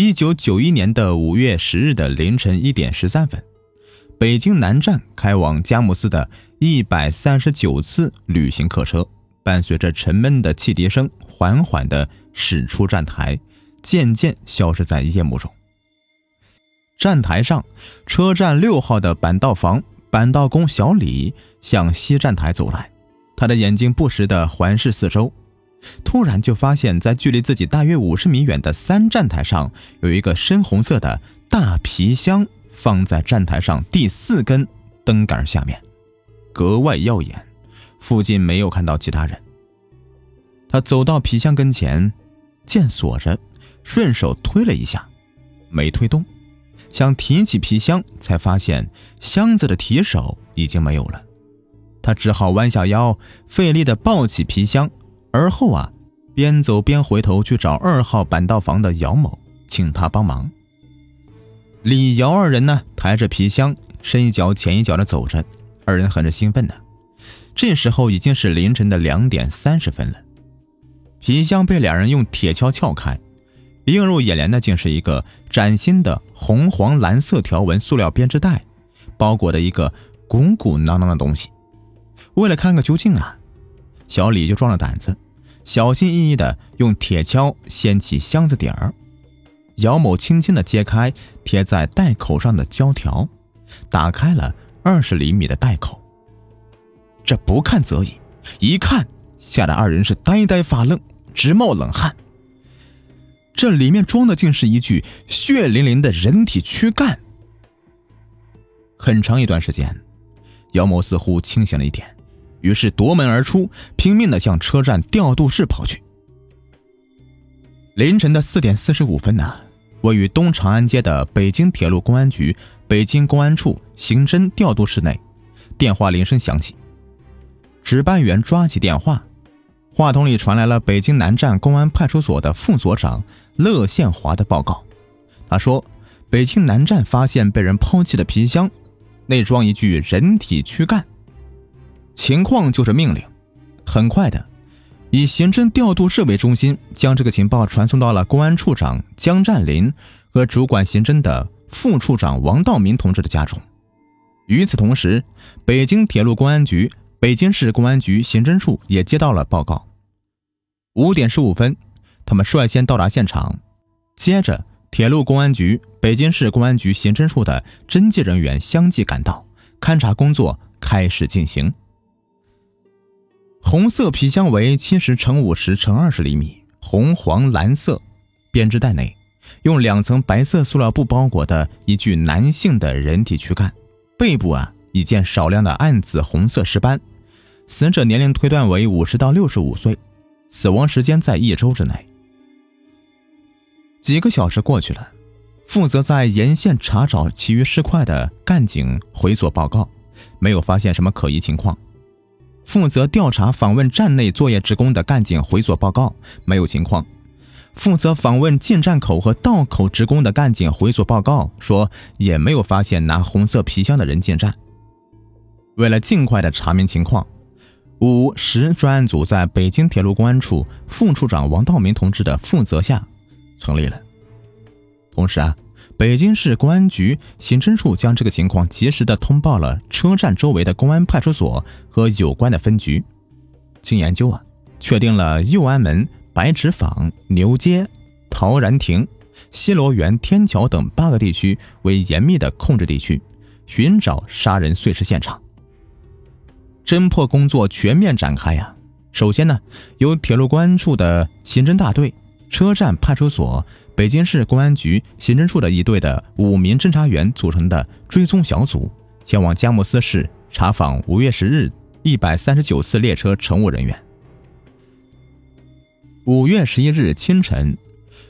一九九一年的五月十日的凌晨一点十三分，北京南站开往佳木斯的一百三十九次旅行客车，伴随着沉闷的汽笛声，缓缓地驶出站台，渐渐消失在夜幕中。站台上，车站六号的板道房板道工小李向西站台走来，他的眼睛不时地环视四周。突然就发现，在距离自己大约五十米远的三站台上，有一个深红色的大皮箱放在站台上第四根灯杆下面，格外耀眼。附近没有看到其他人。他走到皮箱跟前，见锁着，顺手推了一下，没推动。想提起皮箱，才发现箱子的提手已经没有了。他只好弯下腰，费力地抱起皮箱。而后啊，边走边回头去找二号板道房的姚某，请他帮忙。李姚二人呢，抬着皮箱，深一脚浅一脚的走着，二人很是兴奋的。这时候已经是凌晨的两点三十分了。皮箱被两人用铁锹撬开，映入眼帘的竟是一个崭新的红黄蓝色条纹塑料编织袋，包裹的一个鼓鼓囊囊的东西。为了看个究竟啊！小李就壮了胆子，小心翼翼地用铁锹掀起箱子底儿。姚某轻轻地揭开贴在袋口上的胶条，打开了二十厘米的袋口。这不看则已，一看吓得二人是呆呆发愣，直冒冷汗。这里面装的竟是一具血淋淋的人体躯干。很长一段时间，姚某似乎清醒了一点。于是夺门而出，拼命地向车站调度室跑去。凌晨的四点四十五分呢，位于东长安街的北京铁路公安局北京公安处刑侦调度室内，电话铃声响起。值班员抓起电话，话筒里传来了北京南站公安派出所的副所长乐宪华的报告。他说：“北京南站发现被人抛弃的皮箱，内装一具人体躯干。”情况就是命令，很快的，以刑侦调度室为中心，将这个情报传送到了公安处长江占林和主管刑侦的副处长王道民同志的家中。与此同时，北京铁路公安局、北京市公安局刑侦处也接到了报告。五点十五分，他们率先到达现场，接着，铁路公安局、北京市公安局刑侦处的侦缉人员相继赶到，勘查工作开始进行。红色皮箱为七十乘五十乘二十厘米，红黄蓝色编织袋内，用两层白色塑料布包裹的一具男性的人体躯干，背部啊已见少量的暗紫红色尸斑，死者年龄推断为五十到六十五岁，死亡时间在一周之内。几个小时过去了，负责在沿线查找其余尸块的干警回所报告，没有发现什么可疑情况。负责调查访问站内作业职工的干警回所报告，没有情况。负责访问进站口和道口职工的干警回所报告说，也没有发现拿红色皮箱的人进站。为了尽快的查明情况，五十专案组在北京铁路公安处副处长王道明同志的负责下成立了。同时啊。北京市公安局刑侦处将这个情况及时的通报了车站周围的公安派出所和有关的分局。经研究啊，确定了右安门、白纸坊、牛街、陶然亭、西罗园、天桥等八个地区为严密的控制地区，寻找杀人碎尸现场。侦破工作全面展开呀。首先呢，由铁路公安处的刑侦大队、车站派出所。北京市公安局刑侦处的一队的五名侦查员组成的追踪小组，前往佳木斯市查访五月十日一百三十九次列车乘务人员。五月十一日清晨，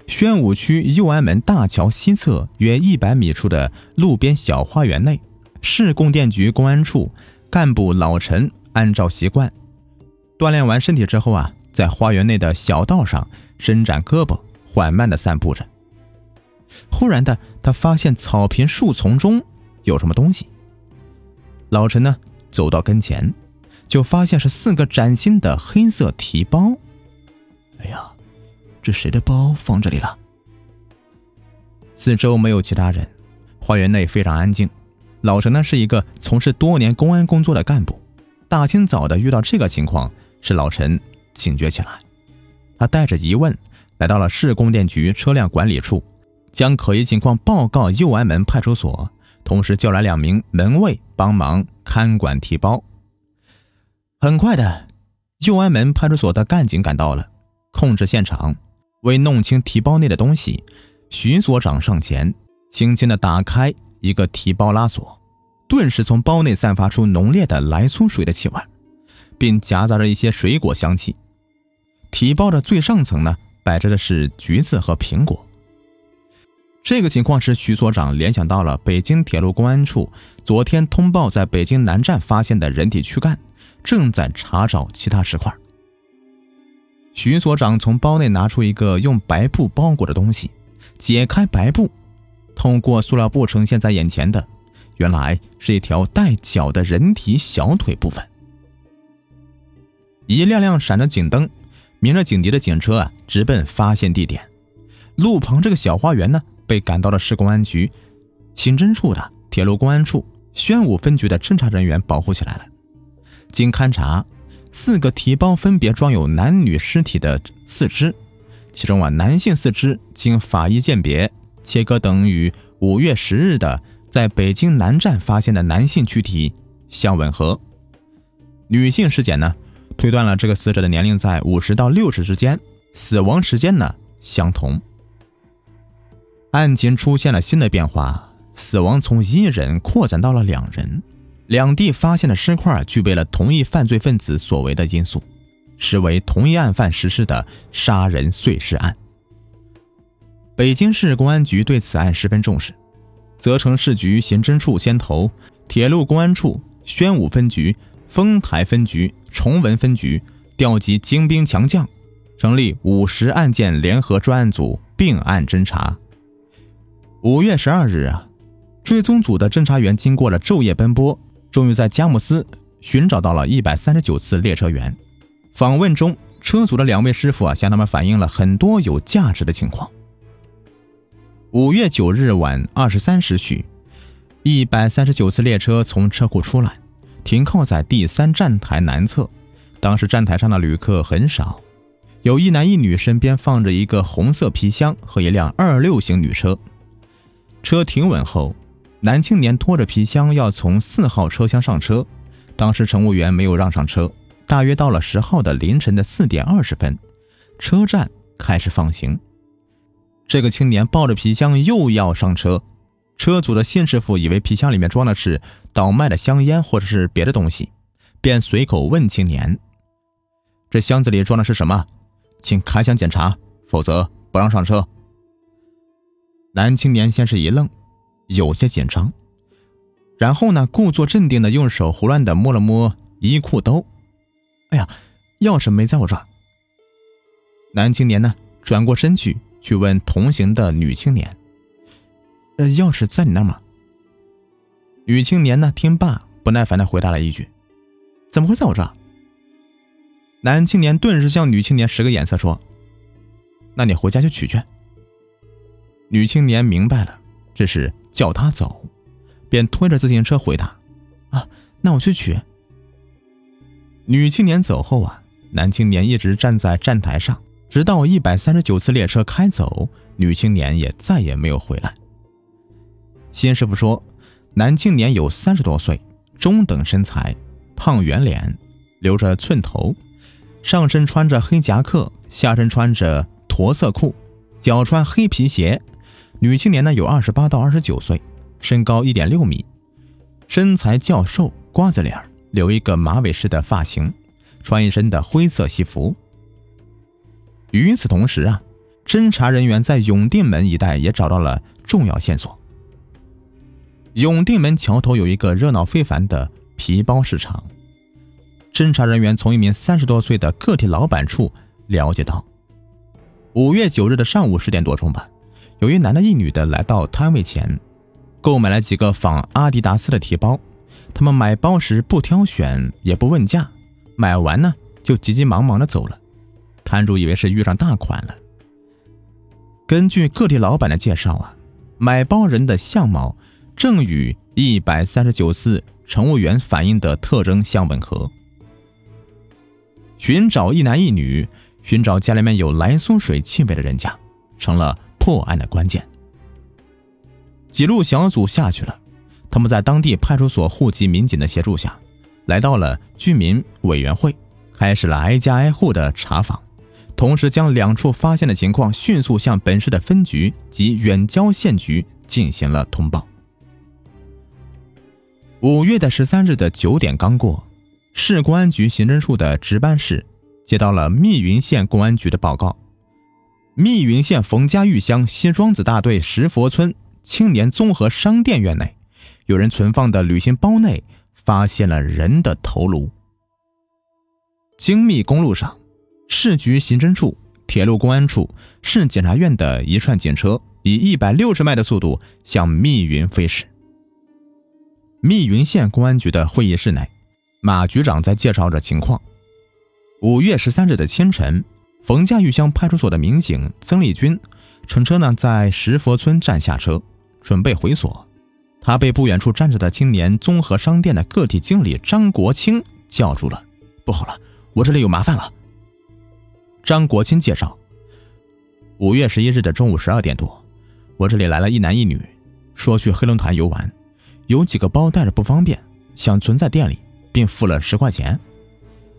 宣武区右安门大桥西侧约一百米处的路边小花园内，市供电局公安处干部老陈按照习惯，锻炼完身体之后啊，在花园内的小道上伸展胳膊。缓慢地散步着。忽然的，他发现草坪树丛中有什么东西。老陈呢，走到跟前，就发现是四个崭新的黑色提包。哎呀，这谁的包放这里了？四周没有其他人，花园内非常安静。老陈呢是一个从事多年公安工作的干部，大清早的遇到这个情况，使老陈警觉起来。他带着疑问来到了市供电局车辆管理处，将可疑情况报告右安门派出所，同时叫来两名门卫帮忙看管提包。很快的，右安门派出所的干警赶到了，控制现场。为弄清提包内的东西，徐所长上前，轻轻地打开一个提包拉锁，顿时从包内散发出浓烈的来苏水的气味，并夹杂着一些水果香气。提包的最上层呢，摆着的是橘子和苹果。这个情况使徐所长联想到了北京铁路公安处昨天通报在北京南站发现的人体躯干，正在查找其他石块。徐所长从包内拿出一个用白布包裹的东西，解开白布，通过塑料布呈现在眼前的，原来是一条带脚的人体小腿部分。一辆辆闪着警灯、鸣着警笛的警车啊，直奔发现地点。路旁这个小花园呢，被赶到了市公安局刑侦处的铁路公安处宣武分局的侦查人员保护起来了。经勘查。四个提包分别装有男女尸体的四肢，其中啊，男性四肢经法医鉴别切割等与五月十日的在北京南站发现的男性躯体相吻合；女性尸检呢，推断了这个死者的年龄在五十到六十之间，死亡时间呢相同。案情出现了新的变化，死亡从一人扩展到了两人。两地发现的尸块具备了同一犯罪分子所为的因素，实为同一案犯实施的杀人碎尸案。北京市公安局对此案十分重视，责成市局刑侦处牵头，铁路公安处、宣武分局、丰台分局、崇文分局调集精兵强将，成立五十案件联合专案组并案侦查。五月十二日啊，追踪组的侦查员经过了昼夜奔波。终于在佳木斯寻找到了一百三十九次列车员。访问中，车组的两位师傅啊，向他们反映了很多有价值的情况。五月九日晚二十三时许，一百三十九次列车从车库出来，停靠在第三站台南侧。当时站台上的旅客很少，有一男一女，身边放着一个红色皮箱和一辆二六型女车。车停稳后。男青年拖着皮箱要从四号车厢上车，当时乘务员没有让上车。大约到了十号的凌晨的四点二十分，车站开始放行。这个青年抱着皮箱又要上车，车主的信师傅以为皮箱里面装的是倒卖的香烟或者是别的东西，便随口问青年：“这箱子里装的是什么？请开箱检查，否则不让上车。”男青年先是一愣。有些紧张，然后呢，故作镇定的用手胡乱的摸了摸衣裤兜，哎呀，钥匙没在我这儿。男青年呢，转过身去去问同行的女青年：“呃，钥匙在你那吗？”女青年呢，听罢不耐烦的回答了一句：“怎么会在我这儿？”男青年顿时向女青年使个眼色说：“那你回家去取去。”女青年明白了，这是。叫他走，便推着自行车回答：“啊，那我去取。”女青年走后啊，男青年一直站在站台上，直到一百三十九次列车开走，女青年也再也没有回来。新师傅说，男青年有三十多岁，中等身材，胖圆脸，留着寸头，上身穿着黑夹克，下身穿着驼色裤，脚穿黑皮鞋。女青年呢有二十八到二十九岁，身高一点六米，身材较瘦，瓜子脸，留一个马尾式的发型，穿一身的灰色西服。与此同时啊，侦查人员在永定门一带也找到了重要线索。永定门桥头有一个热闹非凡的皮包市场，侦查人员从一名三十多岁的个体老板处了解到，五月九日的上午十点多钟吧。有一男的、一女的来到摊位前，购买了几个仿阿迪达斯的提包。他们买包时不挑选，也不问价，买完呢就急急忙忙的走了。摊主以为是遇上大款了。根据个体老板的介绍啊，买包人的相貌正与一百三十九次乘务员反映的特征相吻合。寻找一男一女，寻找家里面有来松水气味的人家，成了破案的关键。记录小组下去了，他们在当地派出所户籍民警的协助下，来到了居民委员会，开始了挨家挨户的查访，同时将两处发现的情况迅速向本市的分局及远郊县局进行了通报。五月的十三日的九点刚过。市公安局刑侦处的值班室接到了密云县公安局的报告：密云县冯家峪乡西庄子大队石佛村青年综合商店院内，有人存放的旅行包内发现了人的头颅。京密公路上，市局刑侦处、铁路公安处、市检察院的一串警车以一百六十迈的速度向密云飞驶。密云县公安局的会议室内。马局长在介绍着情况。五月十三日的清晨，冯家峪乡派出所的民警曾立军乘车呢在石佛村站下车，准备回所。他被不远处站着的青年综合商店的个体经理张国清叫住了：“不好了，我这里有麻烦了。”张国清介绍：“五月十一日的中午十二点多，我这里来了一男一女，说去黑龙潭游玩，有几个包带着不方便，想存在店里。”并付了十块钱，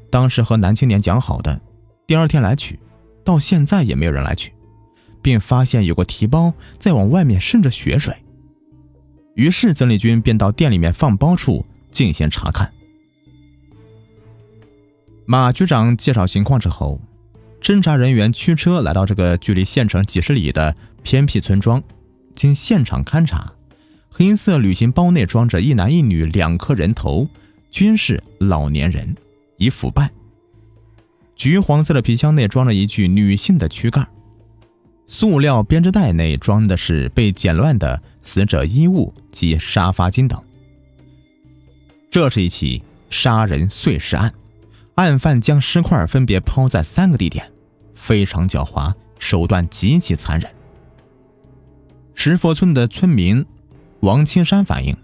当时和男青年讲好的，第二天来取，到现在也没有人来取，并发现有个提包在往外面渗着血水。于是曾丽君便到店里面放包处进行查看。马局长介绍情况之后，侦查人员驱车来到这个距离县城几十里的偏僻村庄，经现场勘查，黑色旅行包内装着一男一女两颗人头。均是老年人，已腐败。橘黄色的皮箱内装着一具女性的躯干，塑料编织袋内装的是被剪乱的死者衣物及沙发巾等。这是一起杀人碎尸案，案犯将尸块分别抛在三个地点，非常狡猾，手段极其残忍。石佛村的村民王青山反映，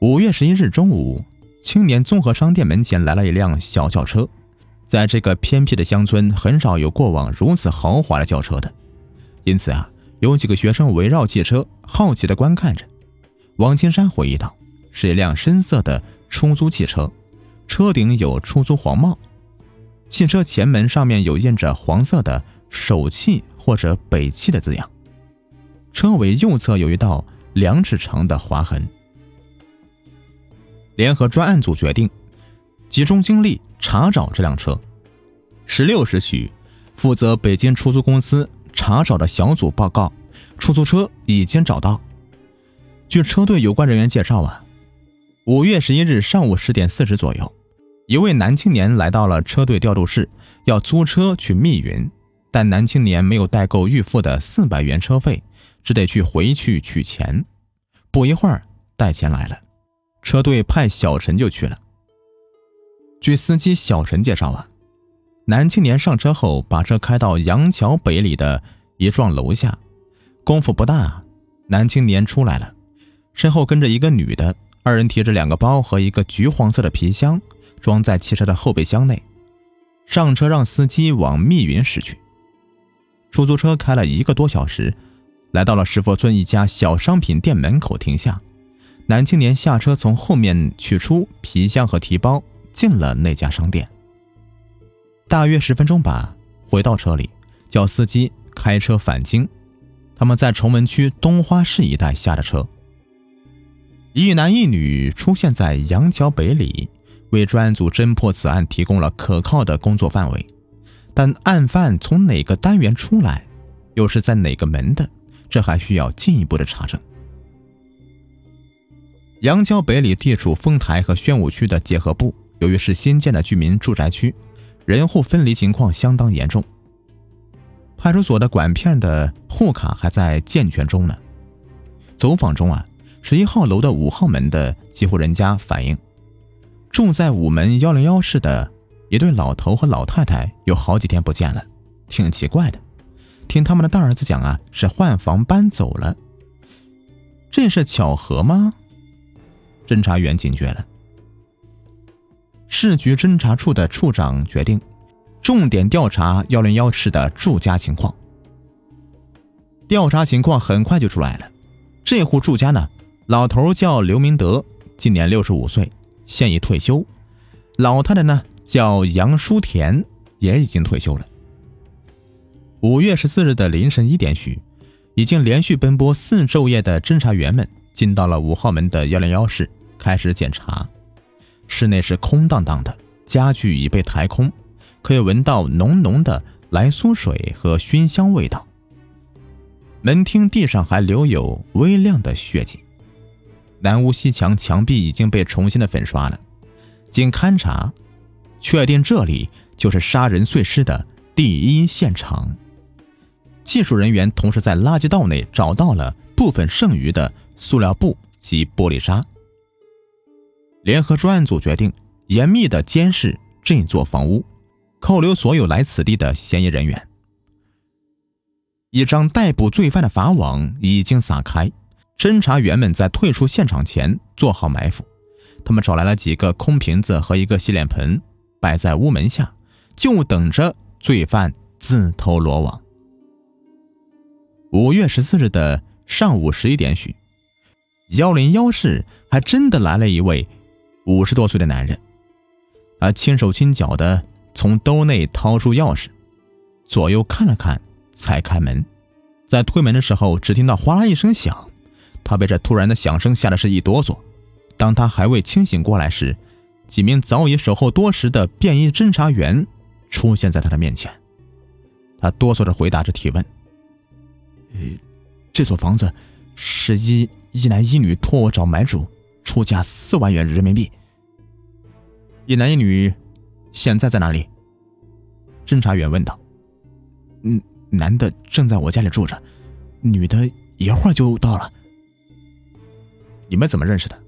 五月十一日中午。青年综合商店门前来了一辆小轿车，在这个偏僻的乡村，很少有过往如此豪华的轿车的，因此啊，有几个学生围绕汽车，好奇地观看着。王青山回忆道：“是一辆深色的出租汽车，车顶有出租黄帽，汽车前门上面有印着黄色的首汽或者北汽的字样，车尾右侧有一道两尺长的划痕。”联合专案组决定集中精力查找这辆车。十六时许，负责北京出租公司查找的小组报告，出租车已经找到。据车队有关人员介绍啊，五月十一日上午十点四十左右，一位男青年来到了车队调度室，要租车去密云，但男青年没有带够预付的四百元车费，只得去回去取钱。不一会儿，带钱来了。车队派小陈就去了。据司机小陈介绍啊，男青年上车后把车开到杨桥北里的一幢楼下，功夫不大，男青年出来了，身后跟着一个女的，二人提着两个包和一个橘黄色的皮箱，装在汽车的后备箱内，上车让司机往密云驶去。出租车开了一个多小时，来到了石佛村一家小商品店门口停下。男青年下车，从后面取出皮箱和提包，进了那家商店。大约十分钟吧，回到车里，叫司机开车返京。他们在崇文区东花市一带下的车。一男一女出现在杨桥北里，为专案组侦破此案提供了可靠的工作范围。但案犯从哪个单元出来，又是在哪个门的，这还需要进一步的查证。杨桥北里地处丰台和宣武区的结合部，由于是新建的居民住宅区，人户分离情况相当严重。派出所的管片的户卡还在健全中呢。走访中啊，十一号楼的五号门的几户人家反映，住在五门幺零幺室的一对老头和老太太有好几天不见了，挺奇怪的。听他们的大儿子讲啊，是换房搬走了。这是巧合吗？侦查员警觉了。市局侦查处的处长决定，重点调查幺零幺室的住家情况。调查情况很快就出来了，这户住家呢，老头叫刘明德，今年六十五岁，现已退休；老太太呢叫杨淑田，也已经退休了。五月十四日的凌晨一点许，已经连续奔波四昼夜的侦查员们进到了五号门的幺零幺室，开始检查。室内是空荡荡的，家具已被抬空，可以闻到浓浓的来苏水和熏香味道。门厅地上还留有微亮的血迹，南屋西墙墙壁已经被重新的粉刷了。经勘查，确定这里就是杀人碎尸的第一现场。技术人员同时在垃圾道内找到了部分剩余的塑料布及玻璃渣。联合专案组决定严密的监视这座房屋，扣留所有来此地的嫌疑人员。一张逮捕罪犯的法网已经撒开，侦查员们在退出现场前做好埋伏。他们找来了几个空瓶子和一个洗脸盆，摆在屋门下，就等着罪犯自投罗网。五月十四日的上午十一点许，幺零幺室还真的来了一位。五十多岁的男人，他轻手轻脚的从兜内掏出钥匙，左右看了看，才开门。在推门的时候，只听到哗啦一声响，他被这突然的响声吓得是一哆嗦。当他还未清醒过来时，几名早已守候多时的便衣侦查员出现在他的面前。他哆嗦着回答着提问：“，这所房子是一一男一女托我找买主。”出价四万元人民币。一男一女，现在在哪里？侦查员问道。嗯，男的正在我家里住着，女的一会儿就到了。你们怎么认识的？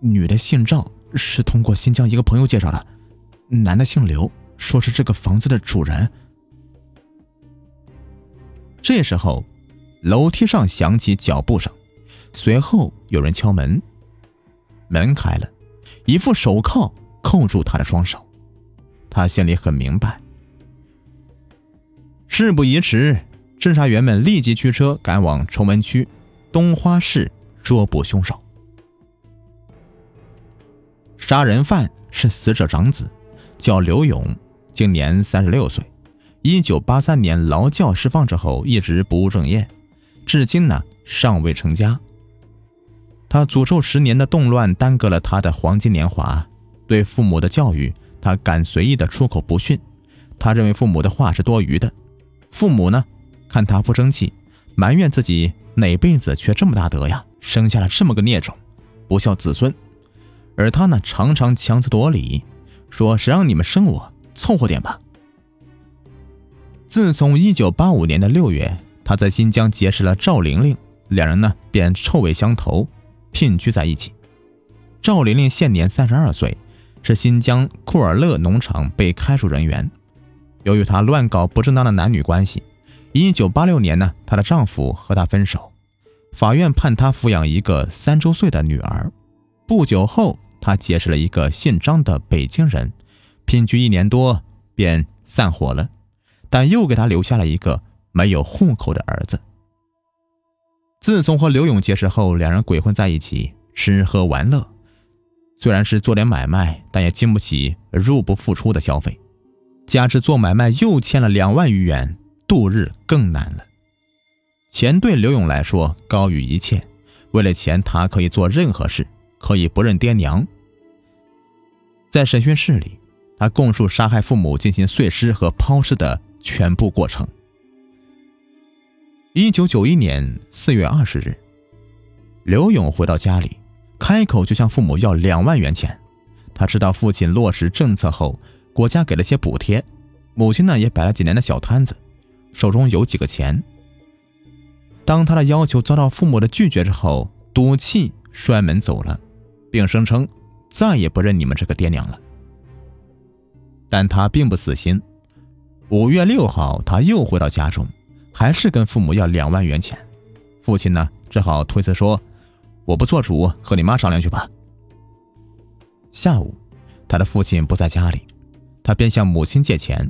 女的姓赵，是通过新疆一个朋友介绍的。男的姓刘，说是这个房子的主人。这时候，楼梯上响起脚步声。随后有人敲门，门开了，一副手铐扣住他的双手。他心里很明白。事不宜迟，侦查员们立即驱车赶往崇文区东花市捉捕凶手。杀人犯是死者长子，叫刘勇，今年三十六岁。一九八三年劳教释放之后，一直不务正业，至今呢尚未成家。他诅咒十年的动乱耽搁了他的黄金年华，对父母的教育，他敢随意的出口不逊。他认为父母的话是多余的，父母呢，看他不争气，埋怨自己哪辈子缺这么大德呀，生下了这么个孽种，不孝子孙。而他呢，常常强词夺理，说谁让你们生我，凑合点吧。自从一九八五年的六月，他在新疆结识了赵玲玲，两人呢便臭味相投。聘居在一起。赵玲玲现年三十二岁，是新疆库尔勒农场被开除人员。由于她乱搞不正当的男女关系，一九八六年呢，她的丈夫和她分手，法院判她抚养一个三周岁的女儿。不久后，她结识了一个姓张的北京人，聘居一年多便散伙了，但又给他留下了一个没有户口的儿子。自从和刘勇结识后，两人鬼混在一起，吃喝玩乐。虽然是做点买卖，但也经不起入不敷出的消费。加之做买卖又欠了两万余元，度日更难了。钱对刘勇来说高于一切，为了钱，他可以做任何事，可以不认爹娘。在审讯室里，他供述杀害父母、进行碎尸和抛尸的全部过程。一九九一年四月二十日，刘勇回到家里，开口就向父母要两万元钱。他知道父亲落实政策后，国家给了些补贴，母亲呢也摆了几年的小摊子，手中有几个钱。当他的要求遭到父母的拒绝之后，赌气摔门走了，并声称再也不认你们这个爹娘了。但他并不死心，五月六号他又回到家中。还是跟父母要两万元钱，父亲呢，只好推辞说：“我不做主，和你妈商量去吧。”下午，他的父亲不在家里，他便向母亲借钱。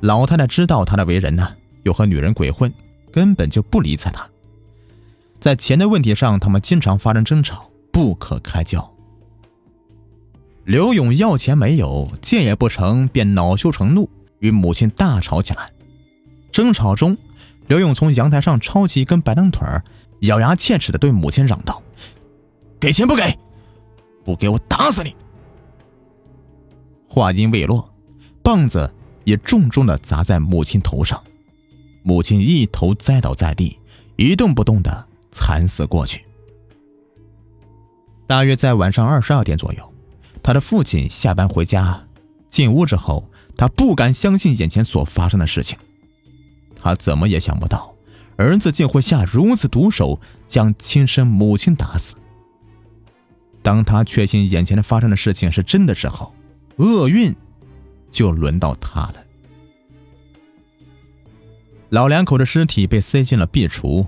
老太太知道他的为人呢，又和女人鬼混，根本就不理睬他。在钱的问题上，他们经常发生争吵，不可开交。刘勇要钱没有，借也不成，便恼羞成怒，与母亲大吵起来。争吵中，刘勇从阳台上抄起一根白灯腿咬牙切齿地对母亲嚷道：“给钱不给？不给我打死你！”话音未落，棒子也重重地砸在母亲头上，母亲一头栽倒在地，一动不动地惨死过去。大约在晚上二十二点左右。他的父亲下班回家，进屋之后，他不敢相信眼前所发生的事情。他怎么也想不到，儿子竟会下如此毒手，将亲生母亲打死。当他确信眼前的发生的事情是真的时候，厄运就轮到他了。老两口的尸体被塞进了壁橱，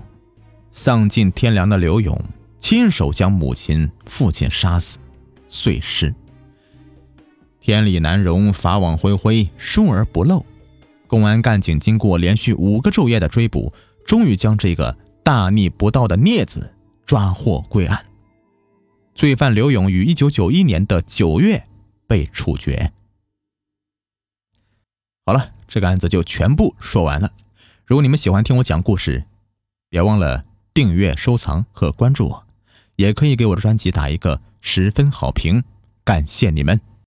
丧尽天良的刘勇亲手将母亲、父亲杀死，碎尸。天理难容，法网恢恢，疏而不漏。公安干警经过连续五个昼夜的追捕，终于将这个大逆不道的孽子抓获归案。罪犯刘勇于一九九一年的九月被处决。好了，这个案子就全部说完了。如果你们喜欢听我讲故事，别忘了订阅、收藏和关注我，也可以给我的专辑打一个十分好评，感谢你们。